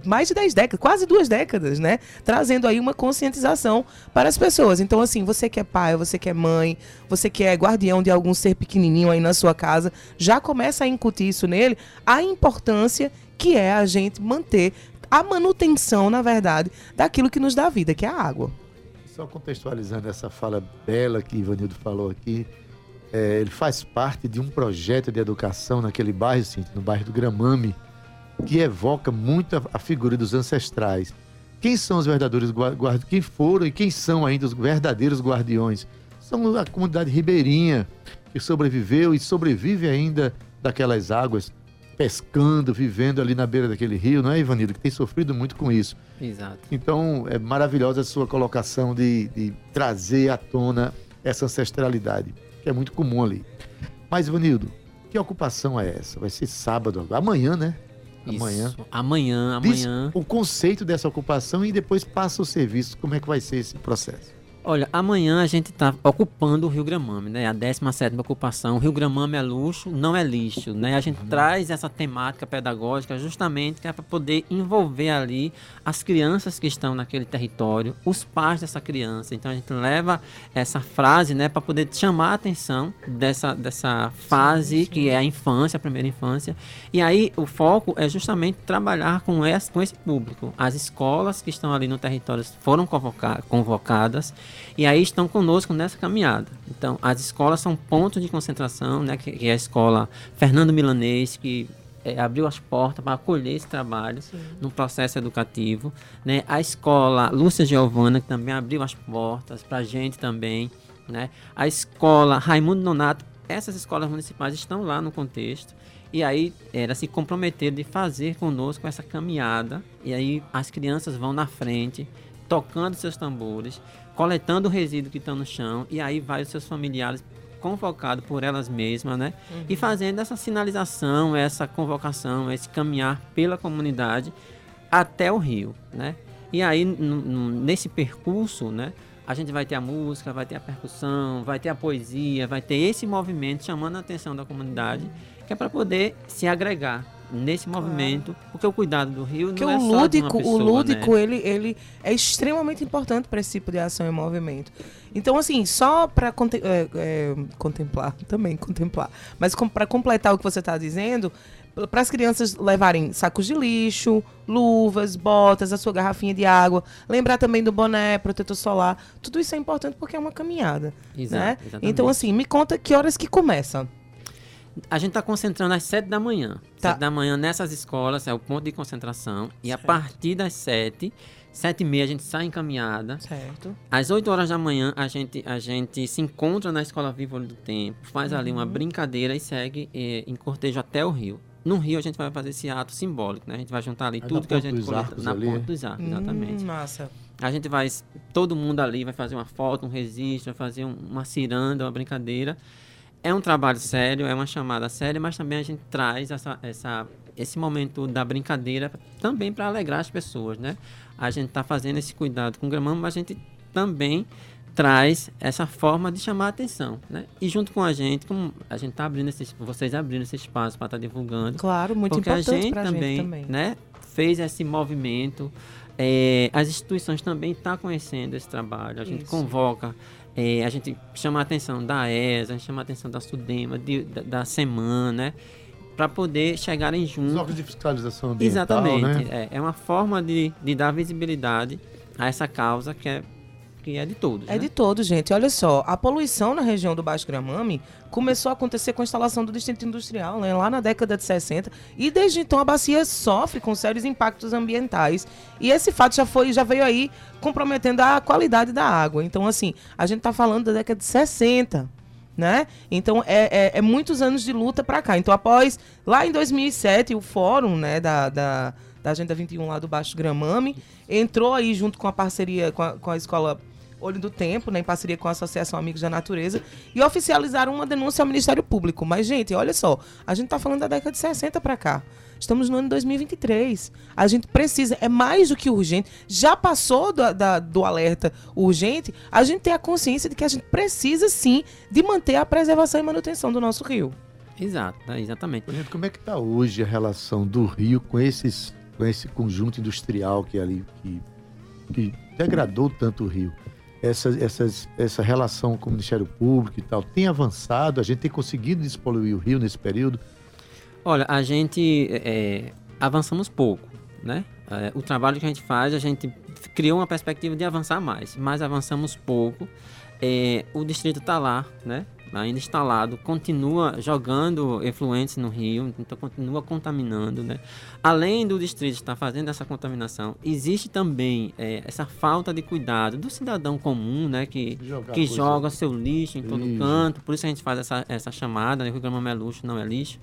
mais de 10 décadas, quase duas décadas, né? Trazendo aí uma conscientização para as pessoas. Então, assim, você que é pai, você que é mãe, você que é guardião de algum ser pequenininho aí na sua casa, já começa a incutir isso nele, a importância que é a gente manter a manutenção, na verdade, daquilo que nos dá vida, que é a água. Só contextualizando essa fala bela que Ivanildo falou aqui, é, ele faz parte de um projeto de educação naquele bairro, sim, no bairro do Gramame, que evoca muito a, a figura dos ancestrais. Quem são os verdadeiros guardiões? Quem foram e quem são ainda os verdadeiros guardiões? São a comunidade ribeirinha, que sobreviveu e sobrevive ainda daquelas águas. pescando, vivendo ali na beira daquele rio, não é, Ivanildo? Que tem sofrido muito com isso. Exato. Então, é maravilhosa a sua colocação de, de trazer à tona essa ancestralidade, que é muito comum ali. Mas, Ivanildo, que ocupação é essa? Vai ser sábado agora. Amanhã, né? Amanhã. Isso. Amanhã, Diz amanhã. o conceito dessa ocupação e depois passa o serviço. Como é que vai ser esse processo? Olha, amanhã a gente está ocupando o Rio Gramame, né? A 17ª ocupação. O Rio Gramame é luxo, não é lixo, né? A gente traz essa temática pedagógica justamente é para poder envolver ali as crianças que estão naquele território, os pais dessa criança. Então a gente leva essa frase, né, para poder chamar a atenção dessa, dessa fase que é a infância, a primeira infância. E aí o foco é justamente trabalhar com esse, com esse público. As escolas que estão ali no território foram convoca- convocadas e aí estão conosco nessa caminhada. Então, as escolas são pontos de concentração, né, que, que é a escola Fernando Milanês, que eh, abriu as portas para acolher esse trabalho no processo educativo. Né? A escola Lúcia Giovana, que também abriu as portas para a gente também. Né? A escola Raimundo Nonato, essas escolas municipais estão lá no contexto. E aí era se comprometer de fazer conosco essa caminhada. E aí as crianças vão na frente, tocando seus tambores, coletando o resíduo que está no chão. E aí vai os seus familiares convocados por elas mesmas, né? E fazendo essa sinalização, essa convocação, esse caminhar pela comunidade até o rio, né? E aí, nesse percurso, né? A gente vai ter a música, vai ter a percussão, vai ter a poesia, vai ter esse movimento chamando a atenção da comunidade, que é para poder se agregar nesse movimento, porque o cuidado do rio Porque não é o só de uma lúdico, pessoa, o lúdico né? ele, ele é extremamente importante para esse tipo de ação e movimento. Então, assim, só para contemplar, (laughs) também contemplar, mas para completar o que você está dizendo, para as crianças levarem sacos de lixo, luvas, botas, a sua garrafinha de água, lembrar também do boné, protetor solar, tudo isso é importante porque é uma caminhada, Exato, né? exatamente. Então, assim, me conta que horas que começa. A gente está concentrando às 7 da manhã. Tá. 7 da manhã nessas escolas é o ponto de concentração. E a partir das 7, 7 e meia a gente sai encaminhada. Certo. Às 8 horas da manhã a gente, a gente se encontra na Escola Viva Olho do Tempo, faz ali uma Uhum. brincadeira e segue eh, em cortejo até o rio. No rio a gente vai fazer esse ato simbólico, né? A gente vai juntar ali Aí tudo que a gente coleta Arcos na ali, ponta é? dos arcos, exatamente. Hum, massa. A gente vai, todo mundo ali vai fazer uma foto, um registro, vai fazer um- uma ciranda, uma brincadeira. É um trabalho sério, é uma chamada séria, mas também a gente traz essa, essa, esse momento da brincadeira também para alegrar as pessoas, né? A gente está fazendo esse cuidado com o gramão, mas a gente também traz essa forma de chamar a atenção, né? E junto com a gente, como a gente está abrindo esse, vocês abrindo esse espaço para estar divulgando, Claro, muito porque importante a gente também, gente também. né, fez esse movimento. é, as instituições também estão conhecendo esse trabalho. A gente Isso. convoca, é, a gente chama a atenção da ESA, a gente chama a atenção da Sudema, de- da, da Semana, né? Para poder chegarem Os juntos. órgãos de fiscalização ambiental, Exatamente. né? É, é uma forma de, de dar visibilidade a essa causa que é, que é de todos. É né? de todos, gente. Olha só, a poluição na região do Baixo Gramame começou a acontecer com a instalação do distrito industrial, né, lá na década de 60, e desde então a bacia sofre com sérios impactos ambientais. E esse fato já foi, já veio aí comprometendo a qualidade da água. Então, assim, a gente está falando da década de 60. Né? Então é, é- é muitos anos de luta para cá. Então, após lá em 2007, o fórum né, da, da, da Agenda 21 lá do Baixo Gramame entrou aí junto com a parceria com a, com a escola Olho do Tempo, né, em parceria com a Associação Amigos da Natureza, e oficializaram uma denúncia ao Ministério Público. Mas, gente, olha só, a gente está falando da década de 60 para cá. Estamos no ano 2023. A gente precisa, é mais do que urgente. Já passou do, da- do alerta urgente, a gente tem a consciência de que a gente precisa sim de manter a preservação e manutenção do nosso rio. Exato, né, exatamente. Por exemplo, como é que está hoje a relação do Rio com, esses, com esse conjunto industrial que é ali que, que degradou tanto o Rio? Essa, essas, essa relação com o Ministério Público e tal tem avançado? A gente tem conseguido despoluir o Rio nesse período? Olha, a gente é, avançamos pouco, né? É, o trabalho que a gente faz, a gente criou uma perspectiva de avançar mais, mas avançamos pouco. É, o distrito está lá, né? Ainda instalado, continua jogando efluentes no rio, então continua contaminando, né? Além do distrito estar fazendo essa contaminação, existe também é, essa falta de cuidado do cidadão comum, né? Que, Jogar que joga seu lixo em todo Isso. canto, por isso a gente faz essa, essa chamada, né? o Gramame é luxo, não é lixo.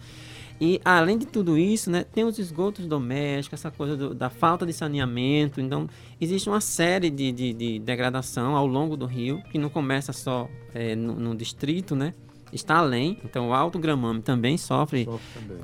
E além de tudo isso, né, tem os esgotos domésticos, essa coisa do- da falta de saneamento. Então, existe uma série de, de, de degradação ao longo do rio, que não começa só é, no, no distrito, né? Está além. Então, o Alto Gramame também sofre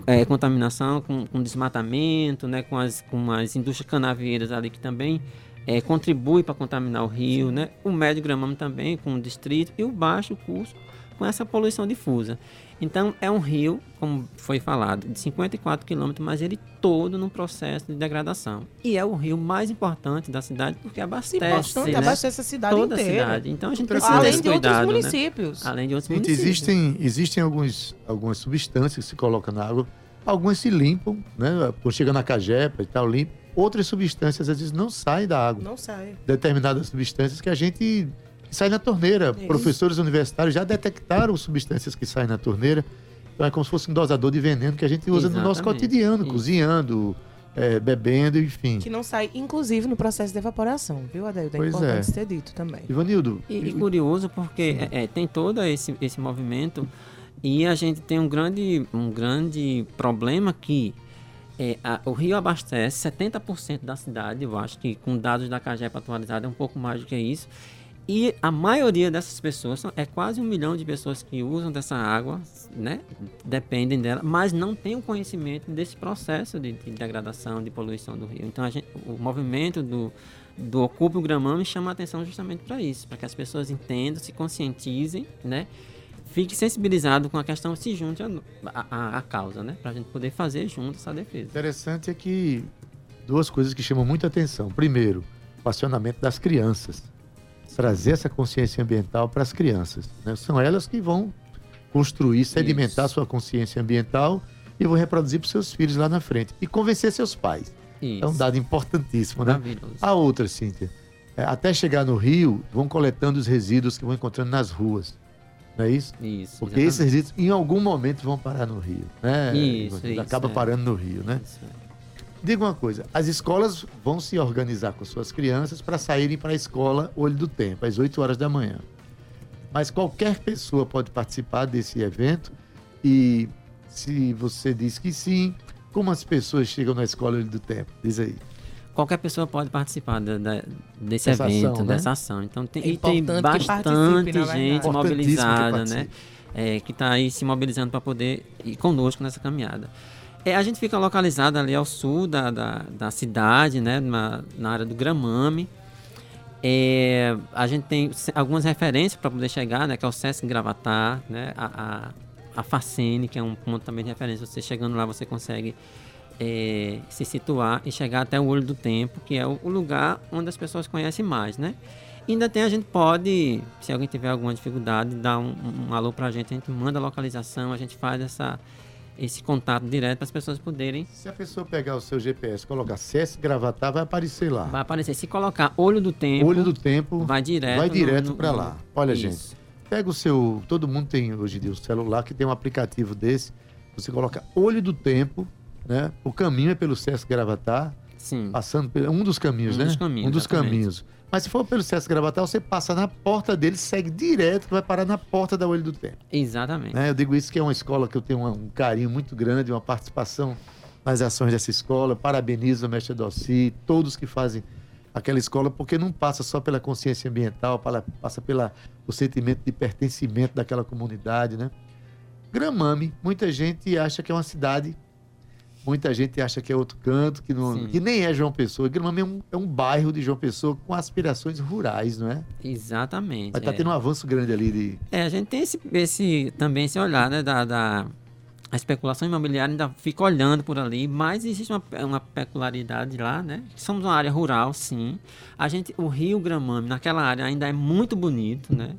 é, contaminação com, com desmatamento, né, com, as, com as indústrias canavieiras ali que também é, contribui para contaminar o rio, né? O médio gramame também com o distrito e o baixo curso com essa poluição difusa. Então é um rio, como foi falado, de 54 quilômetros, mas ele todo num processo de degradação. E é o rio mais importante da cidade porque abastece, Importante, né? abastece a cidade toda inteira. a cidade. Então a gente precisa desse Além de outros cuidado, né? municípios. Além de outros Gente, municípios. existem, existem alguns, algumas substâncias que se colocam na água. Algumas se limpam, né? Quando chega na cajepa e tal, limpa. Outras substâncias, às vezes, não saem da água. Não sai. Determinadas substâncias que a gente que sai na torneira. Isso. Professores universitários já detectaram substâncias que saem na torneira. Então é como se fosse um dosador de veneno que a gente usa no nosso Exatamente. cotidiano, Isso. cozinhando, é, bebendo, enfim. Que não sai, inclusive, no processo de evaporação, viu, Adeildo? É Pois importante é. ter dito também. Ivanildo, E, e curioso porque é, é, tem todo esse, esse movimento e a gente tem um grande, um grande problema que é, a- o Rio abastece 70% da cidade, eu acho que com dados da CAGEP atualizada é um pouco mais do que isso. E a maioria dessas pessoas, é quase um milhão de pessoas que usam dessa água, né? Dependem dela, mas não têm o conhecimento desse processo de, de degradação, de poluição do rio. Então gente, o movimento do, do Ocupe o Gramame chama a atenção justamente para isso, para que as pessoas entendam, se conscientizem, né? Fique sensibilizado com a questão, se junte à causa, né? Para a gente poder fazer junto essa defesa. interessante é que duas coisas que chamam muita atenção. Primeiro, o acionamento das crianças. Trazer essa consciência ambiental para as crianças. né? São elas que vão construir, sedimentar Isso. sua consciência ambiental e vão reproduzir para seus filhos lá na frente. E convencer seus pais. Isso. É um dado importantíssimo, né? A outra, Cíntia, é, até chegar no rio, vão coletando os resíduos que vão encontrando nas ruas. Não é isso? Isso. Porque esses exatamente. resíduos, em algum momento, vão parar no rio. Né? Isso, isso, Acaba é. parando no rio, né? Isso, é. Diga uma coisa, as escolas vão se organizar com suas crianças para saírem para a escola Olho do Tempo, às 8 horas da manhã. Mas qualquer pessoa pode participar desse evento e se você diz que sim, como as pessoas chegam na escola Olho do Tempo? Diz aí. Qualquer pessoa pode participar da- da- desse Dessa evento, ação, né? dessa ação. Então tem, É e tem bastante gente Importantíssimo que mobilizada, né? É, que está aí se mobilizando para poder ir conosco nessa caminhada. É, a gente fica localizado ali ao sul da, da, da cidade, né? Na, na área do Gramame. É, a gente tem algumas referências para poder chegar, né? Que é o Sesc Gravatar, né? A, a, a Facene, que é um ponto também de referência. Você chegando lá, você consegue é, se situar e chegar até o Olho do Tempo, que é o, o lugar onde as pessoas conhecem mais, né? E ainda tem, a gente pode, se alguém tiver alguma dificuldade, dar um, um, alô pra gente, a gente manda a localização, a gente faz essa, esse contato direto para as pessoas poderem. Se a pessoa pegar o seu GPS, colocar CS Gravatar, vai aparecer lá. Vai aparecer. Se colocar Olho do Tempo, Olho do Tempo, vai direto. vai direto para lá. Olha, Isso. gente, pega o seu. Todo mundo tem hoje em dia o celular que tem um aplicativo desse. Você coloca Olho do Tempo, né? O caminho é pelo Sesc Gravatar, Sim. passando por um dos caminhos, Um né? dos caminhos, um dos exatamente. caminhos. Mas se for pelo Sesc Gravatar, você passa na porta dele, segue direto, que vai parar na porta da Olho do Tempo. Exatamente. né? Eu digo isso que é uma escola que eu tenho um, carinho muito grande, uma participação nas ações dessa escola. Parabenizo a mestre Dossi, todos que fazem aquela escola, porque não passa só pela consciência ambiental, passa pelo sentimento de pertencimento daquela comunidade, né? Gramame, muita gente acha que é uma cidade, muita gente acha que é outro canto, que, não, Sim. que nem é João Pessoa. Gramame é um, é um bairro de João Pessoa com aspirações rurais, não é? Exatamente. Mas tá é. tendo um avanço grande ali de... É, a gente tem esse, esse também esse olhar, né, da, da a especulação imobiliária ainda fica olhando por ali, mas existe uma, uma peculiaridade lá, né? Somos uma área rural, sim. A gente, o Rio Gramame, naquela área ainda é muito bonito, né?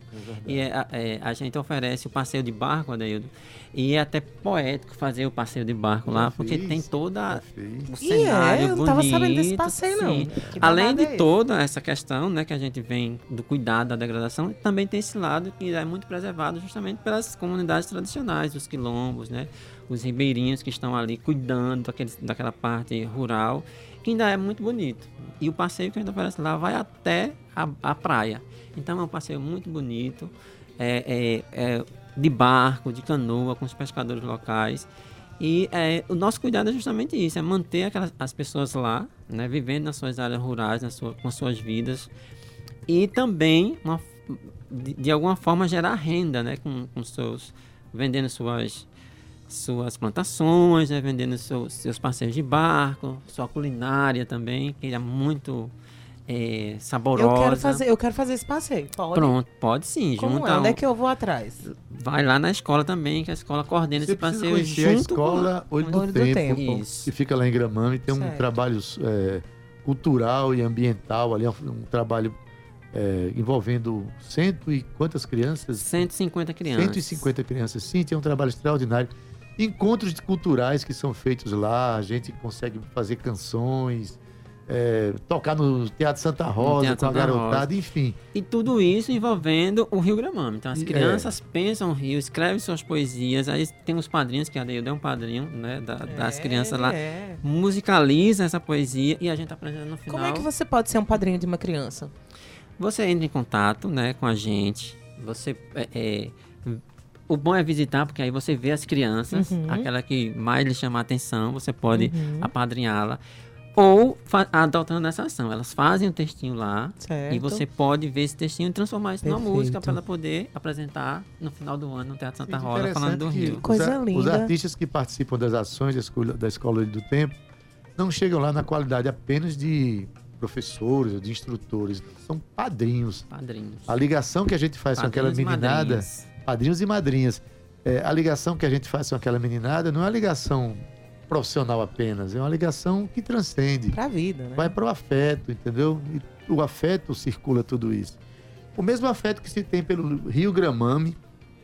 e é, a- é, a gente oferece o passeio de barco, Adeildo, e é até poético fazer o passeio de barco lá, porque fiz, tem toda o E cenário é, eu não tava sabendo desse bonito, passeio, não. sim. Que Além de é toda essa questão, né, que a gente vem do cuidado da degradação, também tem esse lado que é muito preservado justamente pelas comunidades tradicionais, os quilombos, né, os ribeirinhos que estão ali cuidando daqueles, daquela parte rural, que ainda é muito bonito. E o passeio que a gente oferece lá vai até a, a praia. Então é um passeio muito bonito, é, é- é de barco, de canoa, com os pescadores locais. E é, o nosso cuidado é justamente isso, é manter aquelas, as pessoas lá, né, vivendo nas suas áreas rurais, nas sua, com as suas vidas, e também, uma, de, de alguma forma, gerar renda, né, com, com seus, vendendo suas, suas plantações, né, vendendo seus, seus passeios de barco, sua culinária também, que é muito é, saborosa. Eu quero, fazer, eu quero fazer esse passeio. Pode? Pronto, pode sim. Como junta é? Onde é um- que eu vou atrás? Vai lá na escola também, que a escola coordena Você esse passeio conhecer a junto escola com Olho do, Olho do Tempo, Tempo. Isso. que fica lá em Gramame. Tem um Certo. trabalho é, cultural e ambiental ali, um, um trabalho é, envolvendo cento e quantas crianças? 150 crianças. 150 crianças. Sim, tem um trabalho extraordinário. Encontros culturais que são feitos lá, a gente consegue fazer canções, é, tocar no Teatro Santa Rosa Teatro com a Santa garotada, Rosa. enfim. E tudo isso envolvendo o Rio Gramame. Então as é. crianças pensam o Rio, escrevem suas poesias, aí tem os padrinhos, que a Deildo é um padrinho né, da- das É, crianças lá, é. musicaliza essa poesia e a gente apresenta no final. Como é que você pode ser um padrinho de uma criança? Você entra em contato né, com a gente. Você. O bom é visitar, porque aí você vê as crianças, Uhum. aquela que mais lhe chama a atenção, você pode Uhum. apadrinhá-la. Ou adotando essa ação. Elas fazem o textinho lá Certo. e você pode ver esse textinho e transformar isso numa música para ela poder apresentar no final do ano no Teatro Santa Rosa, falando do Rio. os Coisa Os linda. artistas que participam das ações da escola, da escola do Tempo não chegam lá na qualidade apenas de professores ou de instrutores, são padrinhos. Padrinhos. A ligação que a gente faz com aquela Padrinhos meninada, madrinhas. Padrinhos e madrinhas, é, a ligação que a gente faz com aquela meninada não é uma ligação profissional apenas, é uma ligação que transcende. Pra vida, né? Vai para o afeto, entendeu? E o afeto circula tudo isso. O mesmo afeto que se tem pelo Rio Gramame,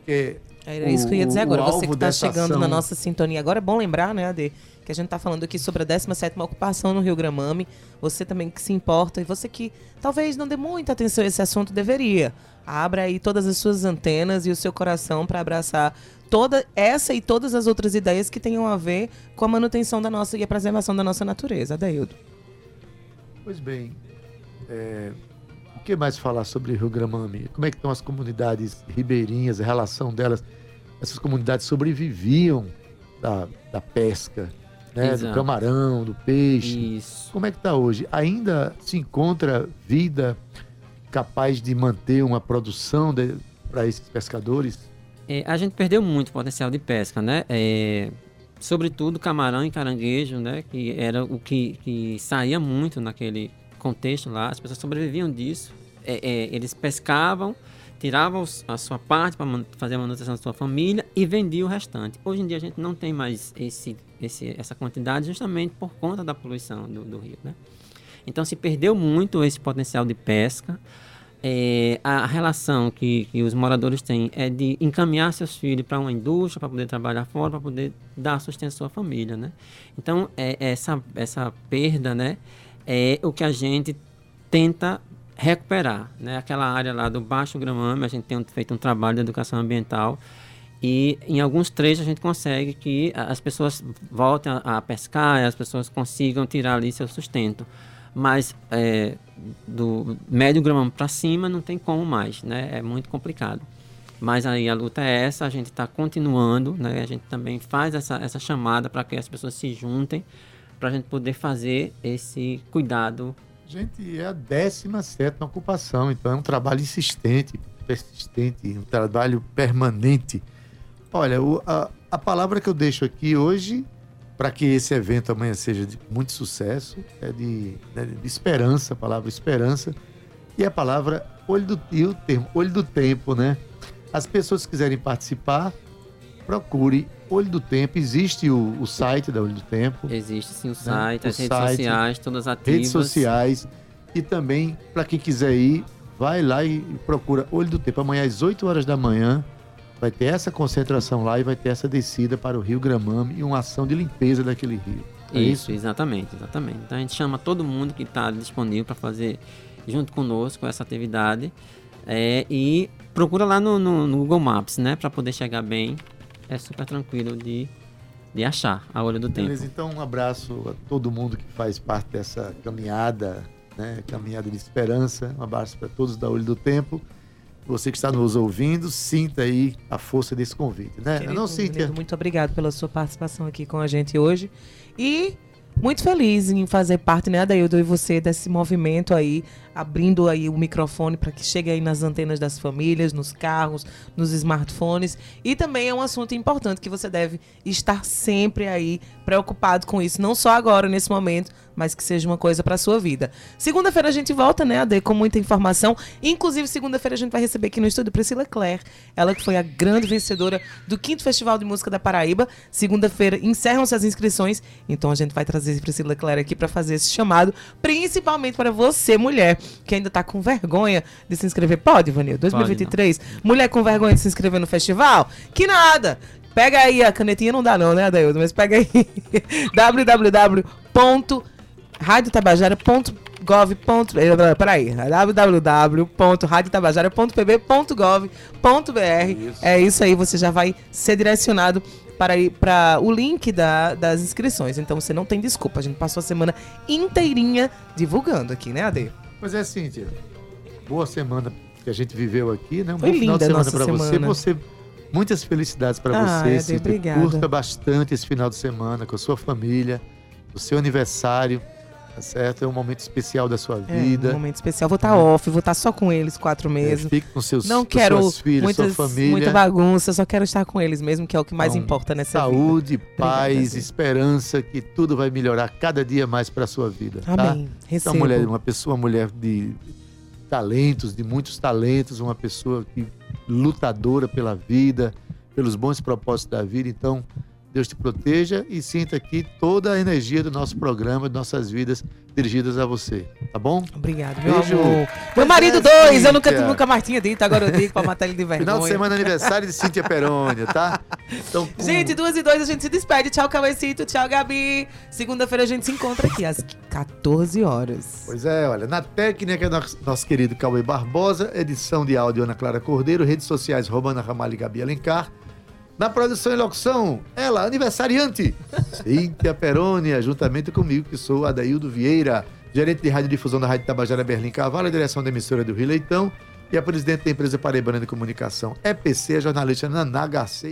que é Era isso que eu ia dizer agora. Você que está chegando ação. na nossa sintonia. Agora é bom lembrar, né, Ade, que a gente está falando aqui sobre a 17ª ocupação no Rio Gramame. Você também que se importa e você que talvez não dê muita atenção a esse assunto, deveria. Abra aí todas as suas antenas e o seu coração para abraçar toda essa e todas as outras ideias que tenham a ver com a manutenção da nossa e a preservação da nossa natureza. Adaildo. Pois bem, é, o que mais falar sobre Rio Gramame? Como é que estão as comunidades ribeirinhas, a relação delas? Essas comunidades sobreviviam da, da pesca, né, do camarão, do peixe. Isso. Como é que está hoje? Ainda se encontra vida capaz de manter uma produção para esses pescadores? É, a gente perdeu muito potencial de pesca, né? É, sobretudo camarão e caranguejo, né? Que era o que, que saía muito naquele contexto lá. As pessoas sobreviviam disso. É, é, eles pescavam, tiravam a sua parte para fazer a manutenção da sua família e vendiam o restante. Hoje em dia a gente não tem mais esse, esse, essa quantidade justamente por conta da poluição do, do rio, né? Então se perdeu muito esse potencial de pesca. É, a relação que, que os moradores têm é de encaminhar seus filhos para uma indústria, para poder trabalhar fora, para poder dar sustento à sua família, né? Então, é, essa, essa perda, né, é o que a gente tenta recuperar, né? Aquela área lá do Baixo Gramame, a gente tem feito um trabalho de educação ambiental e em alguns trechos a gente consegue que as pessoas voltem a, a pescar, as pessoas consigam tirar ali seu sustento. Mas é, do médio grama para cima não tem como mais, né? É muito complicado. Mas aí a luta é essa, a gente está continuando, né? A gente também faz essa, essa chamada para que as pessoas se juntem, para a gente poder fazer esse cuidado. Gente, é a 17 ocupação, então é um trabalho insistente, persistente, um trabalho permanente. Olha, o- a, a palavra que eu deixo aqui hoje, para que esse evento amanhã seja de muito sucesso, é de, né, de esperança, a palavra esperança, e a palavra olho do, e o termo olho do tempo, né? As pessoas que quiserem participar, procure Olho do Tempo. Existe o, o site da Olho do Tempo. Existe sim o site, Né? O as redes site, sociais, todas ativas. redes sociais e também para quem quiser ir, vai lá e procura Olho do Tempo. Amanhã às 8 horas da manhã vai ter essa concentração lá e vai ter essa descida para o Rio Gramame e uma ação de limpeza daquele rio. É Isso, isso? exatamente, exatamente. Então a gente chama todo mundo que está disponível para fazer junto conosco essa atividade é, e procura lá no, no- no Google Maps, né, para poder chegar bem. É super tranquilo de, de achar a olho do Beleza, tempo. então um abraço a todo mundo que faz parte dessa caminhada, né? Caminhada de esperança. Um abraço para todos da Olho do Tempo. Você que está nos ouvindo, sinta aí a força desse convite, né? Querido, não, Cíntia? muito obrigado pela sua participação aqui com a gente hoje. E muito feliz em fazer parte, né, Adaildo e você, desse movimento aí, abrindo aí o microfone para que chegue aí nas antenas das famílias, nos carros, nos smartphones. E também é um assunto importante que você deve estar sempre aí preocupado com isso, não só agora, nesse momento, mas que seja uma coisa para sua vida. Segunda-feira a gente volta, né, Ade, com muita informação. Inclusive, segunda-feira a gente vai receber aqui no estúdio Priscila Claire, ela que foi a grande vencedora do quinto Festival de Música da Paraíba. Segunda-feira encerram-se as inscrições, então a gente vai trazer Priscila Claire aqui para fazer esse chamado, principalmente para você, mulher, que ainda tá com vergonha de se inscrever. Pode, Vanil? 2023. Mulher com vergonha de se inscrever no festival? Que nada! Pega aí, a canetinha não dá não, né, Adaildo? Mas pega aí (laughs) www.radiotabajara.gov. Peraí, www.radiotabajara.pb.gov.br. É isso aí, você já vai ser direcionado para ir para o link da- das inscrições. Então você não tem desculpa. A gente passou a semana inteirinha divulgando aqui, né, Ade? Pois é, Cíntia. Boa semana que a gente viveu aqui, né? Um Foi bom final de semana para você. Você muitas felicidades para Ah, você, Ade, Cíntia. obrigada. Curta bastante esse final de semana com a sua família, o seu aniversário, certo? É um momento especial da sua É, vida. um momento especial. Vou estar off, vou estar só com eles quatro É, meses. fique com seus Não com quero suas filhas, muitas, sua família. muita bagunça, só quero estar com eles mesmo, que é o que mais Então, importa nessa Saúde, vida. paz, Obrigada, esperança, que tudo vai melhorar cada dia mais para sua vida. tá? Amém. Então, Recebo. mulher, uma pessoa, uma mulher de talentos, de muitos talentos, uma pessoa que lutadora pela vida, pelos bons propósitos da vida. Então, Deus te proteja e sinta aqui toda a energia do nosso programa, de nossas vidas dirigidas a você, tá bom? Obrigado, meu Beijo. amor. Meu marido é, dois, eu nunca, nunca mais tinha dito, agora eu digo pra matar ele de vergonha. Final de semana aniversário de Cíntia Perônia, tá? Então, Gente, duas e dois, a gente se despede. Tchau, Cauecito. Tchau, Gabi. Segunda-feira a gente se encontra aqui às 14 horas. Pois é, olha, na técnica, nosso, nosso querido Cauê Barbosa, edição de áudio Ana Clara Cordeiro, redes sociais Romana Ramalho e Gabi Alencar. Na produção e locução, ela, aniversariante, (laughs) Cíntia Perônia, juntamente comigo, que sou Adaildo Vieira, gerente de radiodifusão da Rádio Tabajara Berlim Carvalho, a direção da emissora do Rio Leitão e a presidente da empresa Paraibana de Comunicação, EPC, a jornalista Naná Garcês.